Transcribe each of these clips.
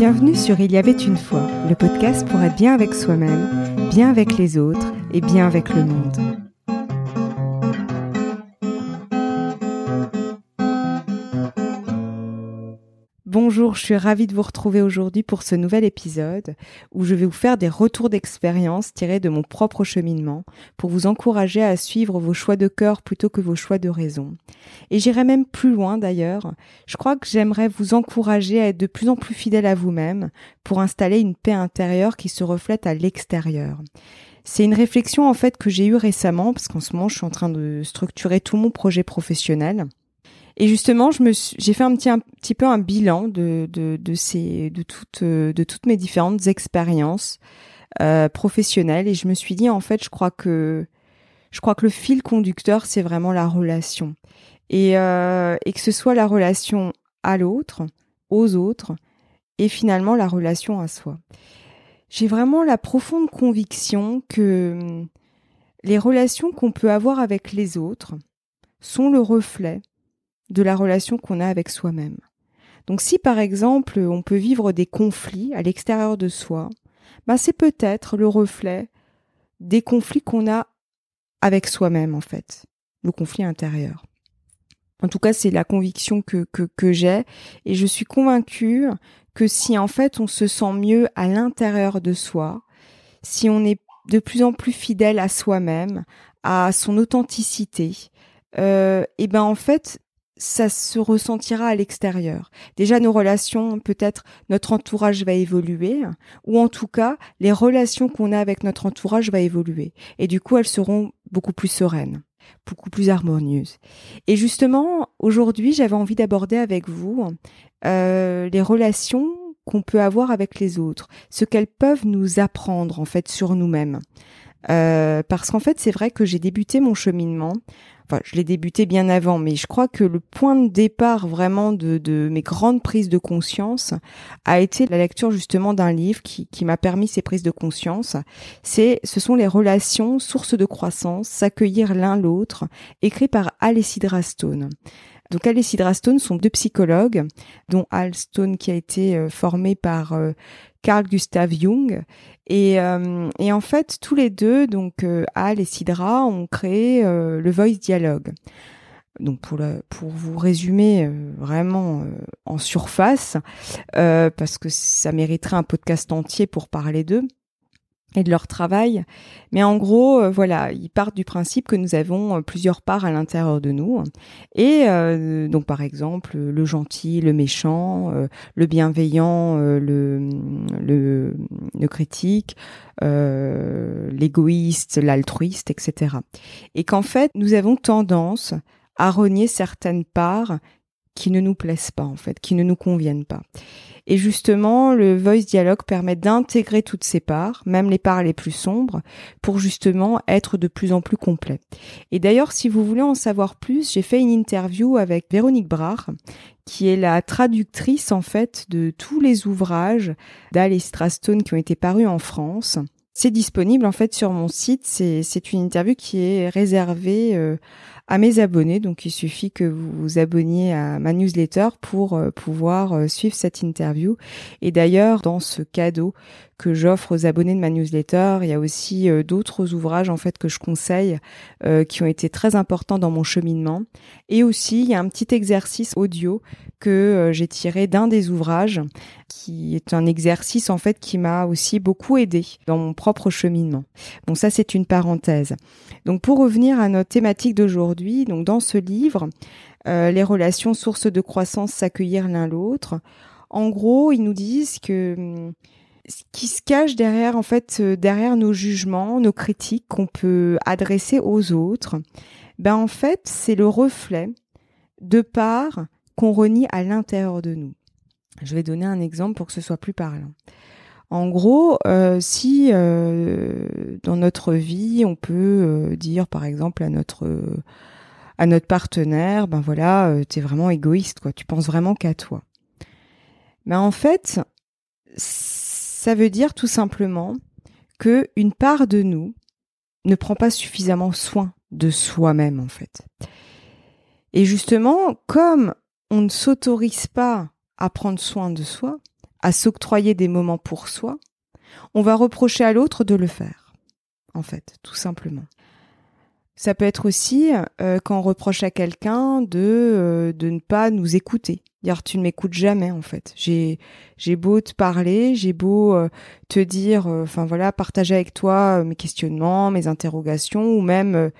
Bienvenue sur Il y avait une fois, le podcast pour être bien avec soi-même, bien avec les autres et bien avec le monde. Bonjour, je suis ravie de vous retrouver aujourd'hui pour ce nouvel épisode où je vais vous faire des retours d'expérience tirés de mon propre cheminement pour vous encourager à suivre vos choix de cœur plutôt que vos choix de raison. Et j'irai même plus loin d'ailleurs. Je crois que j'aimerais vous encourager à être de plus en plus fidèle à vous-même pour installer une paix intérieure qui se reflète à l'extérieur. C'est une réflexion en fait que j'ai eue récemment parce qu'en ce moment je suis en train de structurer tout mon projet professionnel et justement, je me j'ai fait un petit un petit peu un bilan de de de ces de toutes de toutes mes différentes expériences euh, professionnelles et je me suis dit en fait, je crois que je crois que le fil conducteur c'est vraiment la relation et euh, et que ce soit la relation à l'autre, aux autres et finalement la relation à soi. J'ai vraiment la profonde conviction que hum, les relations qu'on peut avoir avec les autres sont le reflet de la relation qu'on a avec soi-même. Donc si par exemple on peut vivre des conflits à l'extérieur de soi, bah c'est peut-être le reflet des conflits qu'on a avec soi-même en fait, le conflit intérieur. En tout cas, c'est la conviction que, que, que j'ai et je suis convaincue que si en fait on se sent mieux à l'intérieur de soi, si on est de plus en plus fidèle à soi-même, à son authenticité, euh, et ben en fait ça se ressentira à l'extérieur. Déjà, nos relations, peut-être notre entourage va évoluer, ou en tout cas, les relations qu'on a avec notre entourage va évoluer. Et du coup, elles seront beaucoup plus sereines, beaucoup plus harmonieuses. Et justement, aujourd'hui, j'avais envie d'aborder avec vous euh, les relations qu'on peut avoir avec les autres, ce qu'elles peuvent nous apprendre en fait sur nous-mêmes. Euh, parce qu'en fait, c'est vrai que j'ai débuté mon cheminement enfin, je l'ai débuté bien avant, mais je crois que le point de départ vraiment de, de mes grandes prises de conscience a été la lecture justement d'un livre qui, qui m'a permis ces prises de conscience. C'est, ce sont les relations, sources de croissance, s'accueillir l'un l'autre, écrit par Alessidra Stone. Donc Alessidra Stone sont deux psychologues, dont Al Stone qui a été euh, formé par euh, Carl Gustav Jung. Et, euh, et, en fait, tous les deux, donc euh, Al et Sidra, ont créé euh, le Voice Dialogue. Donc pour, pour vous résumer vraiment en surface, parce que ça mériterait un podcast entier pour parler d'eux, et de leur travail. Mais en gros, euh, voilà, ils partent du principe que nous avons euh, plusieurs parts à l'intérieur de nous. Et euh, donc, par exemple, le gentil, le méchant, le bienveillant, le, le, le critique, l'égoïste, l'altruiste, etc. Et qu'en fait, nous avons tendance à renier certaines parts qui ne nous plaisent pas, en fait, qui ne nous conviennent pas. Et justement, le voice dialogue permet d'intégrer toutes ces parts, même les parts les plus sombres, pour justement être de plus en plus complet. Et d'ailleurs, si vous voulez en savoir plus, j'ai fait une interview avec Véronique Brard, qui est la traductrice en fait de tous les ouvrages d'Al Stone qui ont été parus en France. C'est disponible en fait sur mon site. C'est une interview qui est réservée euh, à mes abonnés. Donc il suffit que vous vous abonniez à ma newsletter pour euh, pouvoir euh, suivre cette interview. Et d'ailleurs, dans ce cadeau que j'offre aux abonnés de ma newsletter, il y a aussi d'autres ouvrages en fait que je conseille qui ont été très importants dans mon cheminement. Et aussi, il y a un petit exercice audio que j'ai tiré d'un des ouvrages qui est un exercice en fait qui m'a aussi beaucoup aidé dans mon propre cheminement. Bon, ça c'est une parenthèse. Donc pour revenir à notre thématique d'aujourd'hui, donc dans ce livre, euh, les relations sources de croissance s'accueillir l'un l'autre. En gros, ils nous disent que hum, ce qui se cache derrière en fait euh, derrière nos jugements, nos critiques qu'on peut adresser aux autres, ben en fait, c'est le reflet de parts qu'on renie à l'intérieur de nous. Je vais donner un exemple pour que ce soit plus parlant. En gros, euh, si euh, dans notre vie, on peut euh, dire par exemple à notre à notre partenaire, ben voilà, tu es vraiment égoïste, quoi. Tu penses vraiment qu'à toi. Mais en fait, ça veut dire tout simplement que une part de nous ne prend pas suffisamment soin de soi-même, en fait. Et justement, comme on ne s'autorise pas à prendre soin de soi, à s'octroyer des moments pour soi, on va reprocher à l'autre de le faire, en fait, tout simplement. Ça peut être aussi euh, quand on reproche à quelqu'un de euh, de ne pas nous écouter. Dire tu ne m'écoutes jamais en fait. J'ai j'ai beau te parler, j'ai beau euh, te dire, enfin voilà, partager avec toi mes questionnements, mes interrogations ou même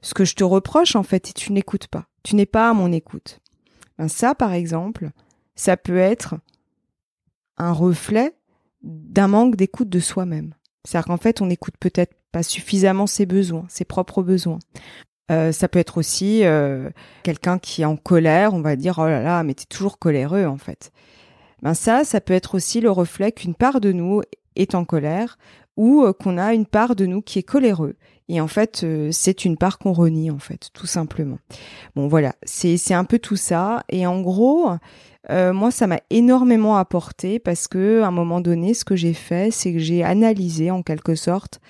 ce que je te reproche en fait et tu n'écoutes pas. Tu n'es pas à mon écoute. Ben ça par exemple, ça peut être un reflet d'un manque d'écoute de soi-même. C'est-à-dire qu'en fait, on n'écoute peut-être pas suffisamment ses besoins, ses propres besoins. Euh, ça peut être aussi euh, quelqu'un qui est en colère, on va dire oh là là, mais t'es toujours coléreux en fait. Ben ça, ça peut être aussi le reflet qu'une part de nous est en colère ou euh, qu'on a une part de nous qui est coléreux. Et en fait, c'est une part qu'on renie en fait, tout simplement. Bon voilà, c'est un peu tout ça. Et en gros, moi, ça m'a énormément apporté parce que à un moment donné, ce que j'ai fait, c'est que j'ai analysé en quelque sorte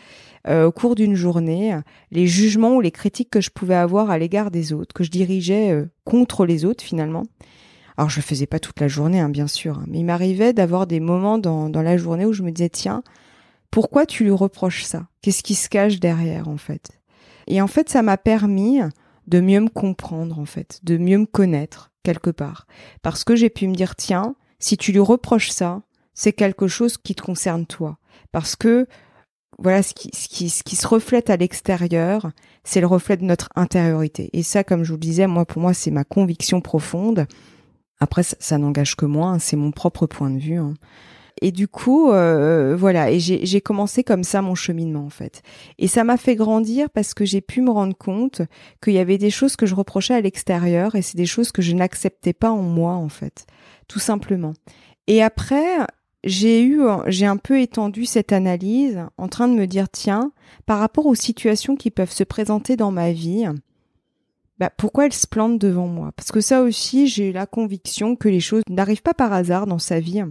euh, au cours d'une journée les jugements ou les critiques que je pouvais avoir à l'égard des autres, que je dirigeais euh, contre les autres finalement. Alors je faisais pas toute la journée, hein, bien sûr, hein, mais il m'arrivait d'avoir des moments dans, dans la journée où je me disais tiens, pourquoi tu lui reproches ça? Qu'est-ce qui se cache derrière en fait? Et en fait, ça m'a permis de mieux me comprendre en fait, de mieux me connaître quelque part, parce que j'ai pu me dire tiens, si tu lui reproches ça, c'est quelque chose qui te concerne toi, parce que voilà ce qui, ce qui, ce qui se reflète à l'extérieur, c'est le reflet de notre intériorité. Et ça, comme je vous le disais, moi, pour moi, c'est ma conviction profonde. Après, ça, n'engage que moi, hein, c'est mon propre point de vue. Hein. Et du coup, euh, voilà, et j'ai commencé comme ça mon cheminement en fait. Et ça m'a fait grandir parce que j'ai pu me rendre compte qu'il y avait des choses que je reprochais à l'extérieur et c'est des choses que je n'acceptais pas en moi en fait, tout simplement. Et après, j'ai eu, j'ai un peu étendu cette analyse en train de me dire, tiens, par rapport aux situations qui peuvent se présenter dans ma vie, bah, pourquoi elles se plantent devant moi? Parce que ça aussi, j'ai la conviction que les choses n'arrivent pas par hasard dans sa vie.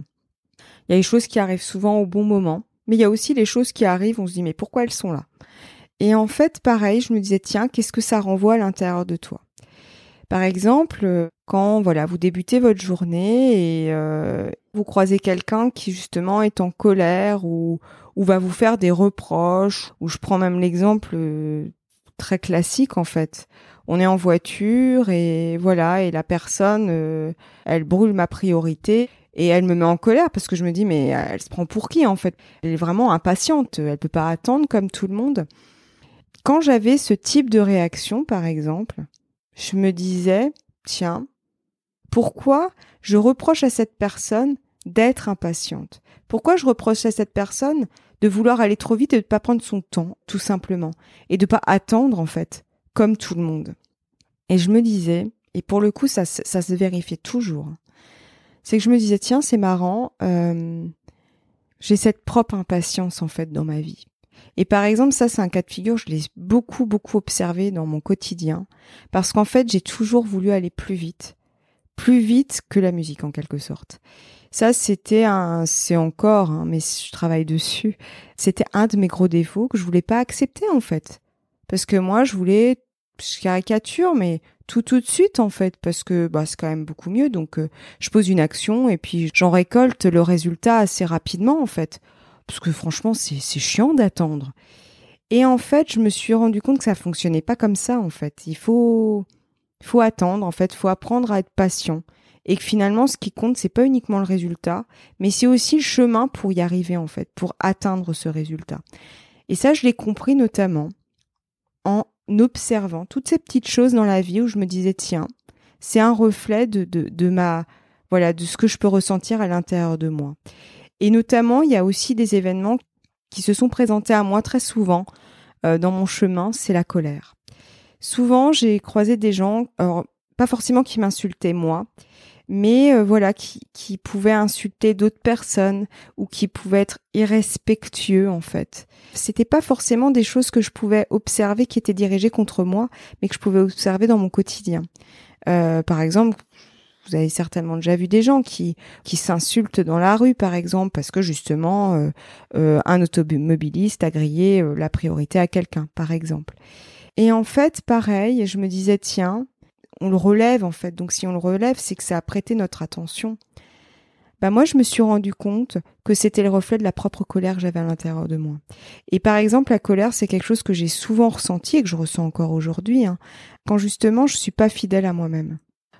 Il y a les choses qui arrivent souvent au bon moment, mais il y a aussi les choses qui arrivent, on se dit, mais pourquoi elles sont là? Et en fait, pareil, je me disais, tiens, qu'est-ce que ça renvoie à l'intérieur de toi? Par exemple, quand voilà, vous débutez votre journée et euh, vous croisez quelqu'un qui justement est en colère ou, ou va vous faire des reproches, ou je prends même l'exemple euh, très classique en fait. On est en voiture et voilà, et la personne, euh, elle brûle ma priorité et elle me met en colère parce que je me dis mais elle se prend pour qui en fait? Elle est vraiment impatiente, elle peut pas attendre comme tout le monde. Quand j'avais ce type de réaction par exemple, je me disais, tiens, pourquoi je reproche à cette personne d'être impatiente? Pourquoi je reproche à cette personne de vouloir aller trop vite et de ne pas prendre son temps, tout simplement, et de pas attendre, en fait, comme tout le monde? Et je me disais, et pour le coup, ça, ça se vérifiait toujours, c'est que je me disais, tiens, c'est marrant, euh, j'ai cette propre impatience, en fait, dans ma vie. Et par exemple, ça, c'est un cas de figure, je l'ai beaucoup, beaucoup observé dans mon quotidien, parce qu'en fait, j'ai toujours voulu aller plus vite, plus vite que la musique, en quelque sorte. Ça, c'était un, c'est encore, hein, mais je travaille dessus. C'était un de mes gros défauts que je voulais pas accepter, en fait. Parce que moi, je voulais, je caricature, mais tout tout de suite, en fait, parce que, bah, c'est quand même beaucoup mieux. Donc, euh, je pose une action et puis j'en récolte le résultat assez rapidement, en fait parce que franchement, c'est chiant d'attendre. Et en fait, je me suis rendu compte que ça fonctionnait pas comme ça, en fait. Il faut, faut attendre, en fait, faut apprendre à être patient. Et que finalement, ce qui compte, c'est pas uniquement le résultat, mais c'est aussi le chemin pour y arriver, en fait, pour atteindre ce résultat. Et ça, je l'ai compris notamment en observant toutes ces petites choses dans la vie où je me disais, tiens, c'est un reflet de, de, ma, voilà, de ce que je peux ressentir à l'intérieur de moi. Et notamment, il y a aussi des événements qui se sont présentés à moi très souvent euh, dans mon chemin, c'est la colère. Souvent, j'ai croisé des gens, pas forcément qui m'insultaient moi, mais euh, voilà, qui, qui pouvaient insulter d'autres personnes ou qui pouvaient être irrespectueux en fait. C'était pas forcément des choses que je pouvais observer qui étaient dirigées contre moi, mais que je pouvais observer dans mon quotidien. Euh, par exemple, vous avez certainement déjà vu des gens qui qui s'insultent dans la rue, par exemple, parce que justement euh, euh, un automobiliste a grillé euh, la priorité à quelqu'un, par exemple. Et en fait, pareil, je me disais tiens, on le relève en fait. Donc si on le relève, c'est que ça a prêté notre attention. bah moi je me suis rendu compte que c'était le reflet de la propre colère que j'avais à l'intérieur de moi. Et par exemple, la colère, c'est quelque chose que j'ai souvent ressenti et que je ressens encore aujourd'hui, hein, quand justement je suis pas fidèle à moi-même.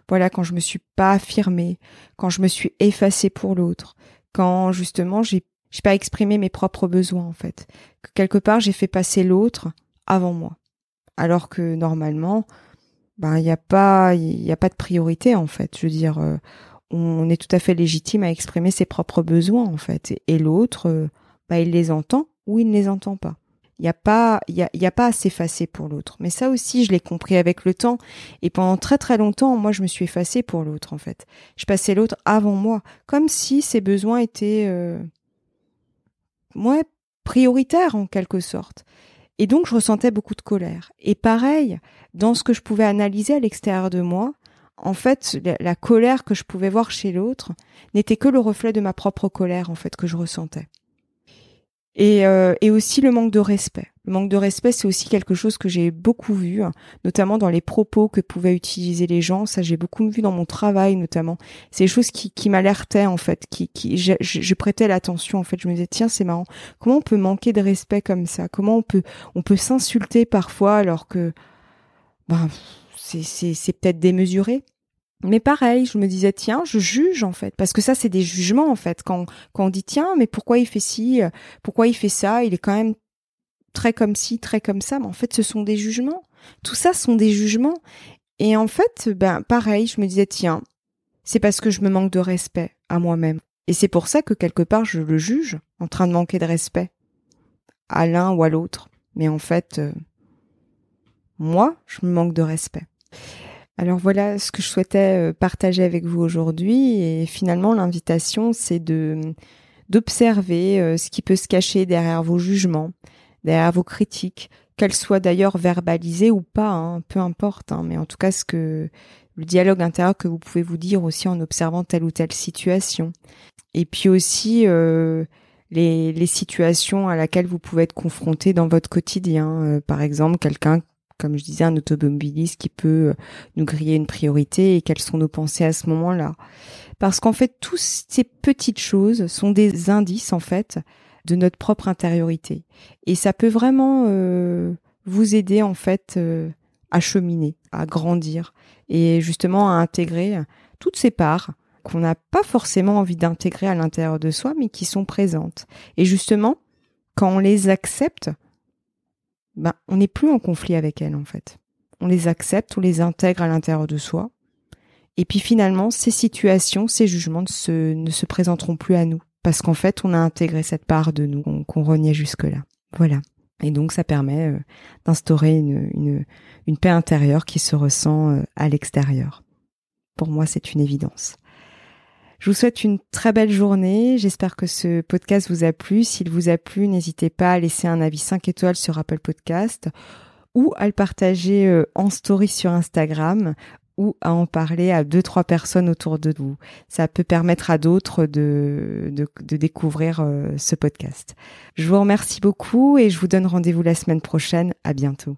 Voilà, quand je me suis pas affirmée, quand je me suis effacée pour l'autre, quand justement j'ai j'ai pas exprimé mes propres besoins en fait, que quelque part j'ai fait passer l'autre avant moi, alors que normalement, ben il y a pas il y a pas de priorité en fait. Je veux dire, euh, on est tout à fait légitime à exprimer ses propres besoins en fait, et, l'autre, euh, bah, il les entend ou il ne les entend pas. Il n'y a pas, il y a, y a pas à s'effacer pour l'autre. Mais ça aussi, je l'ai compris avec le temps. Et pendant très très longtemps, moi, je me suis effacée pour l'autre en fait. Je passais l'autre avant moi, comme si ses besoins étaient, euh, prioritaires en quelque sorte. Et donc, je ressentais beaucoup de colère. Et pareil, dans ce que je pouvais analyser à l'extérieur de moi, en fait, la, colère que je pouvais voir chez l'autre n'était que le reflet de ma propre colère, en fait, que je ressentais. Et, euh, et aussi le manque de respect. Le manque de respect, c'est aussi quelque chose que j'ai beaucoup vu, hein, notamment dans les propos que pouvaient utiliser les gens. Ça, j'ai beaucoup vu dans mon travail, notamment. C'est des choses qui, qui m'alertaient, en fait, qui, qui je, prêtais l'attention. En fait, je me disais, tiens, c'est marrant. Comment on peut manquer de respect comme ça? Comment on peut, on peut s'insulter parfois alors que, ben, c'est peut-être démesuré? Mais pareil, je me disais tiens, je juge en fait, parce que ça c'est des jugements en fait. Quand quand on dit tiens, mais pourquoi il fait ci, pourquoi il fait ça, il est quand même très comme ci, très comme ça. Mais en fait, ce sont des jugements. Tout ça sont des jugements. Et en fait, ben pareil, je me disais tiens, c'est parce que je me manque de respect à moi-même. Et c'est pour ça que quelque part je le juge en train de manquer de respect à l'un ou à l'autre. Mais en fait, euh, moi, je me manque de respect. Alors voilà ce que je souhaitais euh, partager avec vous aujourd'hui et finalement l'invitation c'est de d'observer euh, ce qui peut se cacher derrière vos jugements, derrière vos critiques, qu'elles soient d'ailleurs verbalisées ou pas, hein, peu importe, hein, mais en tout cas ce que le dialogue intérieur que vous pouvez vous dire aussi en observant telle ou telle situation. Et puis aussi euh, les, les, situations à laquelle vous pouvez être confronté dans votre quotidien. par exemple, quelqu'un comme je disais, un automobiliste qui peut euh, nous griller une priorité et quelles sont nos pensées à ce moment-là. Parce qu'en fait, toutes ces petites choses sont des indices, en fait, de notre propre intériorité. Et ça peut vraiment euh, vous aider, en fait, euh, à cheminer, à grandir et justement à intégrer toutes ces parts qu'on n'a pas forcément envie d'intégrer à l'intérieur de soi, mais qui sont présentes. Et justement, quand on les accepte, ben, on n'est plus en conflit avec elles en fait. On les accepte, on les intègre à l'intérieur de soi. Et puis finalement, ces situations, ces jugements ne se, ne se présenteront plus à nous. Parce qu'en fait, on a intégré cette part de nous qu'on reniait jusque-là. Voilà. Et donc, ça permet euh, d'instaurer une, paix intérieure qui se ressent euh, à l'extérieur. Pour moi, c'est une évidence. Je vous souhaite une très belle journée. J'espère que ce podcast vous a plu. S'il vous a plu, n'hésitez pas à laisser un avis 5 étoiles sur Apple Podcast ou à le partager euh, en story sur Instagram ou à en parler à deux trois personnes autour de vous. Ça peut permettre à d'autres de, de, découvrir euh, ce podcast. Je vous remercie beaucoup et je vous donne rendez-vous la semaine prochaine. À bientôt.